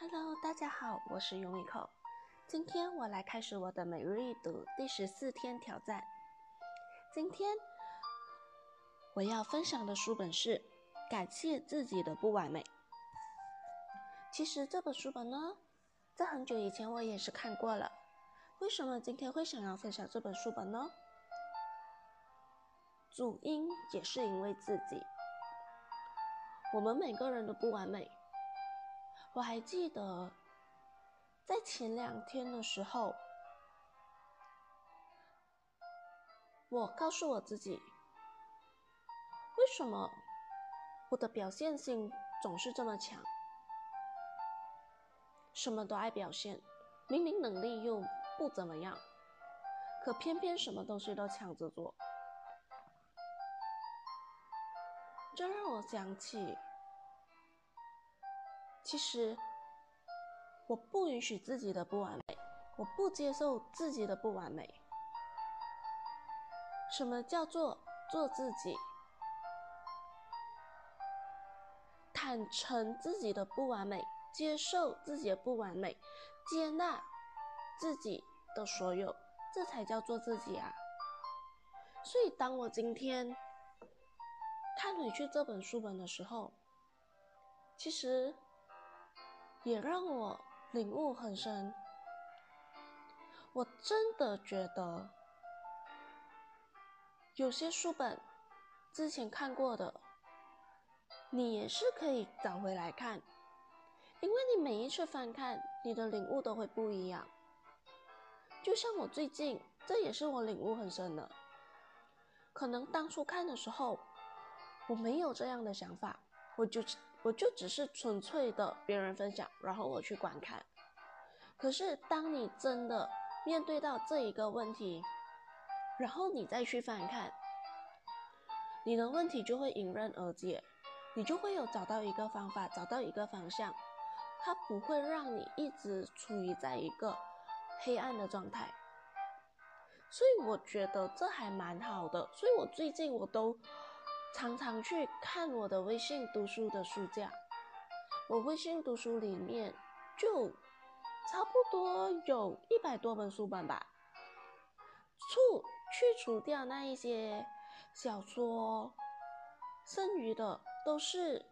Hello，大家好，我是尤米蔻。今天我来开始我的每日一读第十四天挑战。今天我要分享的书本是《感谢自己的不完美》。其实这本书本呢，在很久以前我也是看过了。为什么今天会想要分享这本书本呢？主因也是因为自己。我们每个人都不完美。我还记得，在前两天的时候，我告诉我自己，为什么我的表现性总是这么强，什么都爱表现，明明能力又不怎么样，可偏偏什么东西都抢着做，这让我想起。其实，我不允许自己的不完美，我不接受自己的不完美。什么叫做做自己？坦诚自己的不完美，接受自己的不完美，接纳自己的所有，这才叫做自己啊！所以，当我今天看回去这本书本的时候，其实。也让我领悟很深。我真的觉得，有些书本之前看过的，你也是可以找回来看，因为你每一次翻看，你的领悟都会不一样。就像我最近，这也是我领悟很深的。可能当初看的时候，我没有这样的想法，我就。我就只是纯粹的别人分享，然后我去观看。可是当你真的面对到这一个问题，然后你再去翻看，你的问题就会迎刃而解，你就会有找到一个方法，找到一个方向，它不会让你一直处于在一个黑暗的状态。所以我觉得这还蛮好的，所以我最近我都。常常去看我的微信读书的书架，我微信读书里面就差不多有一百多本书本吧。除去除掉那一些小说，剩余的都是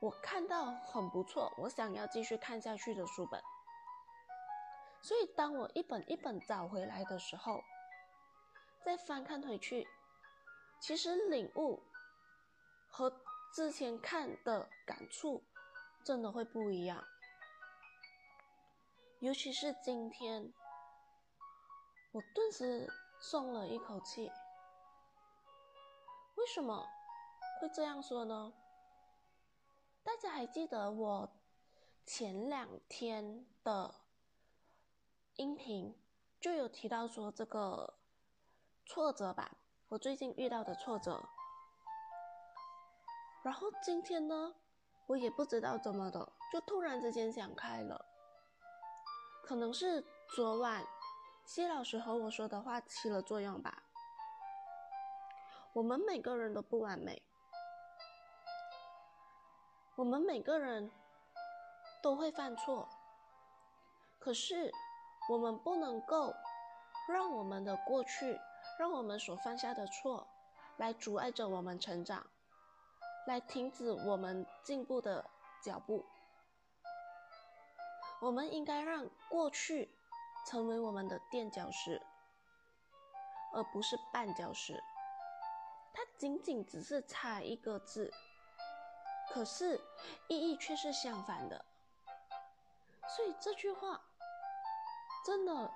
我看到很不错，我想要继续看下去的书本。所以当我一本一本找回来的时候，再翻看回去，其实领悟。和之前看的感触真的会不一样，尤其是今天，我顿时松了一口气。为什么会这样说呢？大家还记得我前两天的音频就有提到说这个挫折吧？我最近遇到的挫折。然后今天呢，我也不知道怎么的，就突然之间想开了。可能是昨晚谢老师和我说的话起了作用吧。我们每个人都不完美，我们每个人都会犯错，可是我们不能够让我们的过去，让我们所犯下的错来阻碍着我们成长。来停止我们进步的脚步。我们应该让过去成为我们的垫脚石，而不是绊脚石。它仅仅只是差一个字，可是意义却是相反的。所以这句话真的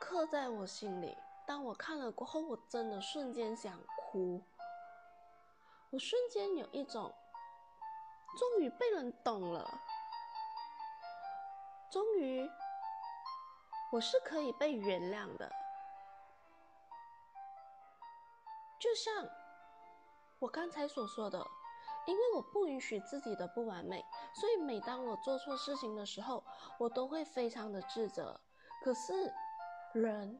刻在我心里。当我看了过后，我真的瞬间想哭。我瞬间有一种，终于被人懂了，终于，我是可以被原谅的。就像我刚才所说的，因为我不允许自己的不完美，所以每当我做错事情的时候，我都会非常的自责。可是，人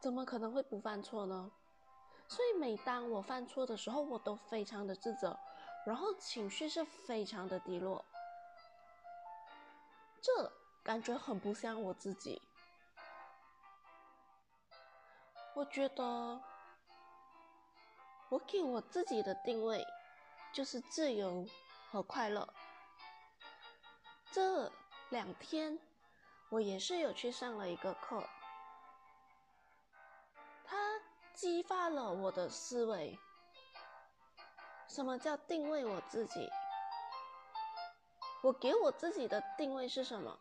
怎么可能会不犯错呢？所以每当我犯错的时候，我都非常的自责，然后情绪是非常的低落。这感觉很不像我自己。我觉得，我给我自己的定位就是自由和快乐。这两天，我也是有去上了一个课，激发了我的思维。什么叫定位我自己？我给我自己的定位是什么？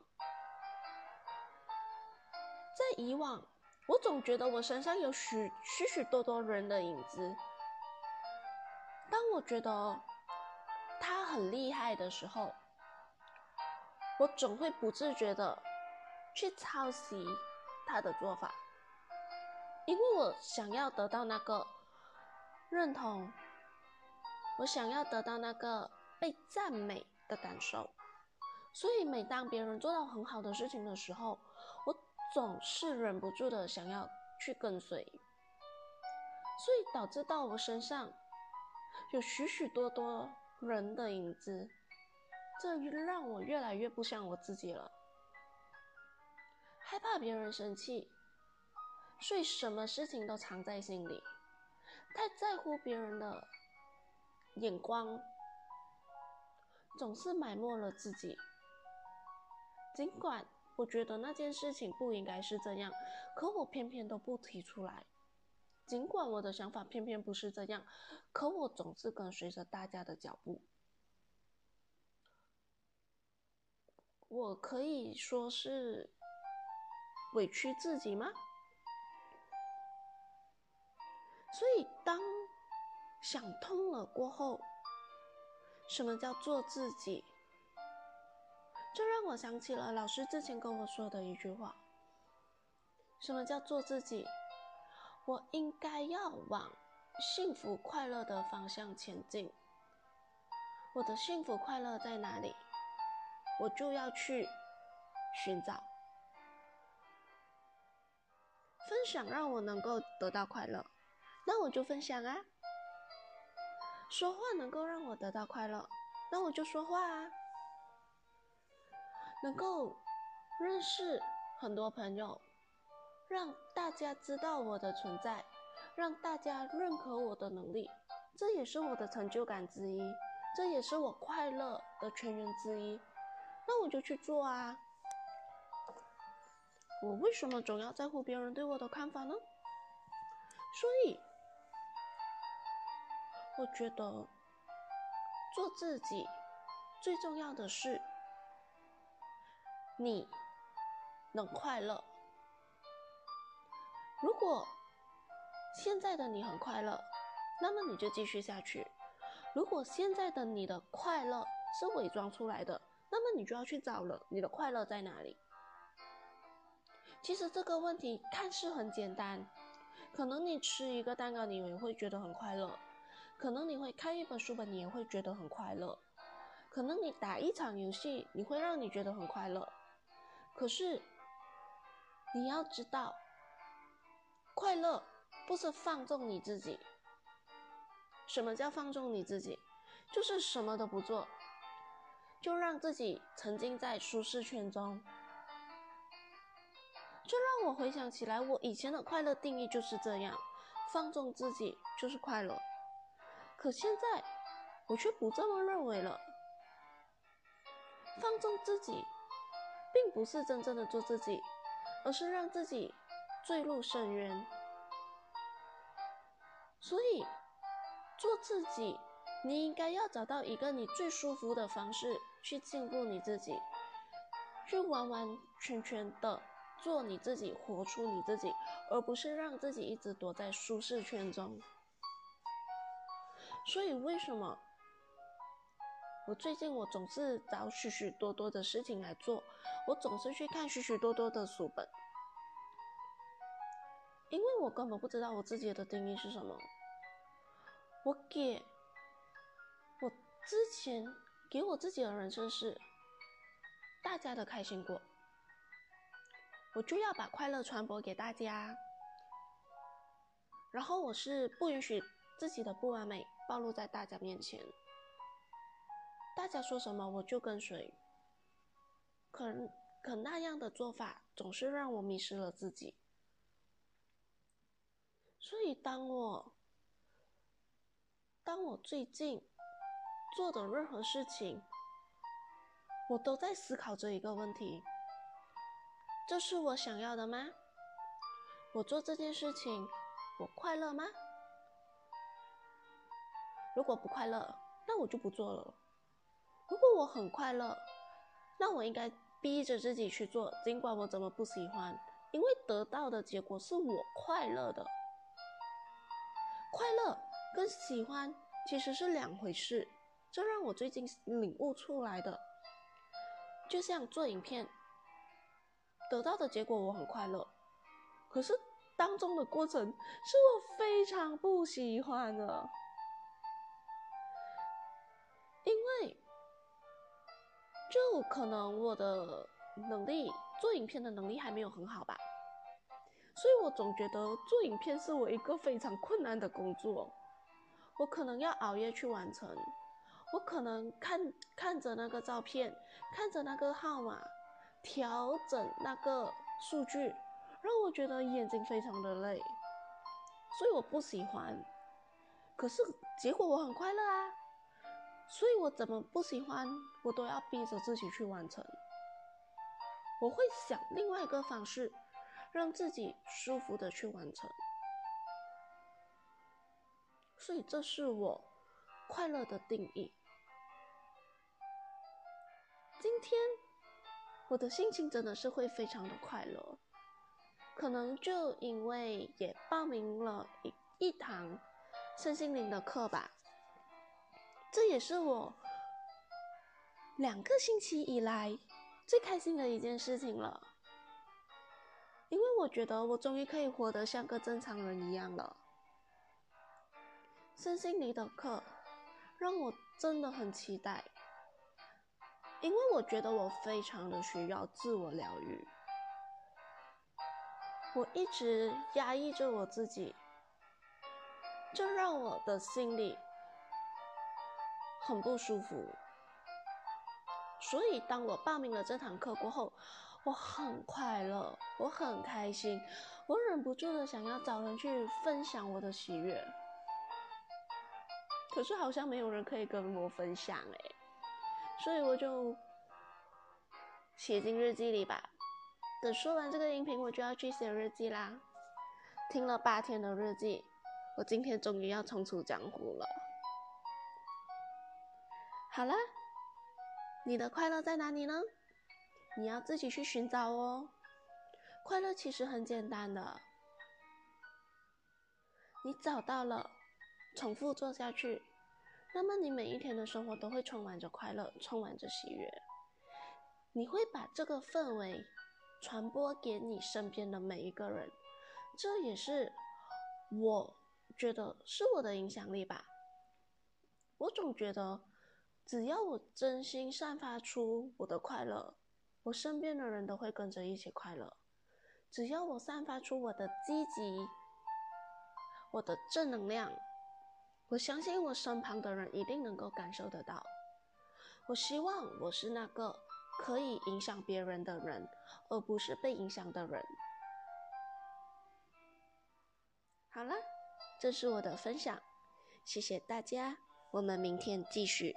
在以往，我总觉得我身上有许许许多多人的影子。当我觉得他很厉害的时候，我总会不自觉的去抄袭他的做法，因为我想要得到那个认同，我想要得到那个被赞美。的感受，所以每当别人做到很好的事情的时候，我总是忍不住的想要去跟随，所以导致到我身上有许许多多人的影子，这让我越来越不像我自己了，害怕别人生气，所以什么事情都藏在心里，太在乎别人的眼光。总是埋没了自己。尽管我觉得那件事情不应该是这样，可我偏偏都不提出来。尽管我的想法偏偏不是这样，可我总是跟随着大家的脚步。我可以说是委屈自己吗？所以当想通了过后。什么叫做自己？这让我想起了老师之前跟我说的一句话：什么叫做自己？我应该要往幸福快乐的方向前进。我的幸福快乐在哪里？我就要去寻找。分享让我能够得到快乐，那我就分享啊。说话能够让我得到快乐，那我就说话啊。能够认识很多朋友，让大家知道我的存在，让大家认可我的能力，这也是我的成就感之一，这也是我快乐的泉源之一。那我就去做啊。我为什么总要在乎别人对我的看法呢？所以。我觉得做自己最重要的是你能快乐。如果现在的你很快乐，那么你就继续下去；如果现在的你的快乐是伪装出来的，那么你就要去找了，你的快乐在哪里？其实这个问题看似很简单，可能你吃一个蛋糕，你也会觉得很快乐。可能你会看一本书本，你也会觉得很快乐；可能你打一场游戏，你会让你觉得很快乐。可是你要知道，快乐不是放纵你自己。什么叫放纵你自己？就是什么都不做，就让自己沉浸在舒适圈中。这让我回想起来，我以前的快乐定义就是这样：放纵自己就是快乐。可现在，我却不这么认为了。放纵自己，并不是真正的做自己，而是让自己坠入深渊。所以，做自己，你应该要找到一个你最舒服的方式去进步你自己，去完完全全的做你自己，活出你自己，而不是让自己一直躲在舒适圈中。所以，为什么我最近我总是找许许多多的事情来做？我总是去看许许多多的书本，因为我根本不知道我自己的定义是什么。我给我之前给我自己的人生是大家的开心果，我就要把快乐传播给大家。然后我是不允许自己的不完美。暴露在大家面前，大家说什么我就跟随。可可那样的做法总是让我迷失了自己。所以，当我当我最近做的任何事情，我都在思考这一个问题：这是我想要的吗？我做这件事情，我快乐吗？如果不快乐，那我就不做了。如果我很快乐，那我应该逼着自己去做，尽管我怎么不喜欢，因为得到的结果是我快乐的。快乐跟喜欢其实是两回事，这让我最近领悟出来的。就像做影片，得到的结果我很快乐，可是当中的过程是我非常不喜欢的，因为就可能我的能力做影片的能力还没有很好吧，所以我总觉得做影片是我一个非常困难的工作，我可能要熬夜去完成。我可能看看着那个照片，看着那个号码，调整那个数据，让我觉得眼睛非常的累，所以我不喜欢。可是结果我很快乐啊，所以我怎么不喜欢，我都要逼着自己去完成。我会想另外一个方式，让自己舒服的去完成。所以这是我快乐的定义。今天我的心情真的是会非常的快乐，可能就因为也报名了一一堂身心灵的课吧，这也是我两个星期以来最开心的一件事情了，因为我觉得我终于可以活得像个正常人一样了。身心灵的课让我真的很期待。因为我觉得我非常的需要自我疗愈，我一直压抑着我自己，这让我的心里很不舒服。所以当我报名了这堂课过后，我很快乐，我很开心，我忍不住的想要找人去分享我的喜悦，可是好像没有人可以跟我分享哎。所以我就写进日记里吧。等说完这个音频，我就要去写日记啦。听了八天的日记，我今天终于要冲出江湖了。好了，你的快乐在哪里呢？你要自己去寻找哦。快乐其实很简单的，你找到了，重复做下去。那么你每一天的生活都会充满着快乐，充满着喜悦。你会把这个氛围传播给你身边的每一个人，这也是我觉得是我的影响力吧。我总觉得，只要我真心散发出我的快乐，我身边的人都会跟着一起快乐。只要我散发出我的积极，我的正能量。我相信我身旁的人一定能够感受得到。我希望我是那个可以影响别人的人，而不是被影响的人。好了，这是我的分享，谢谢大家，我们明天继续。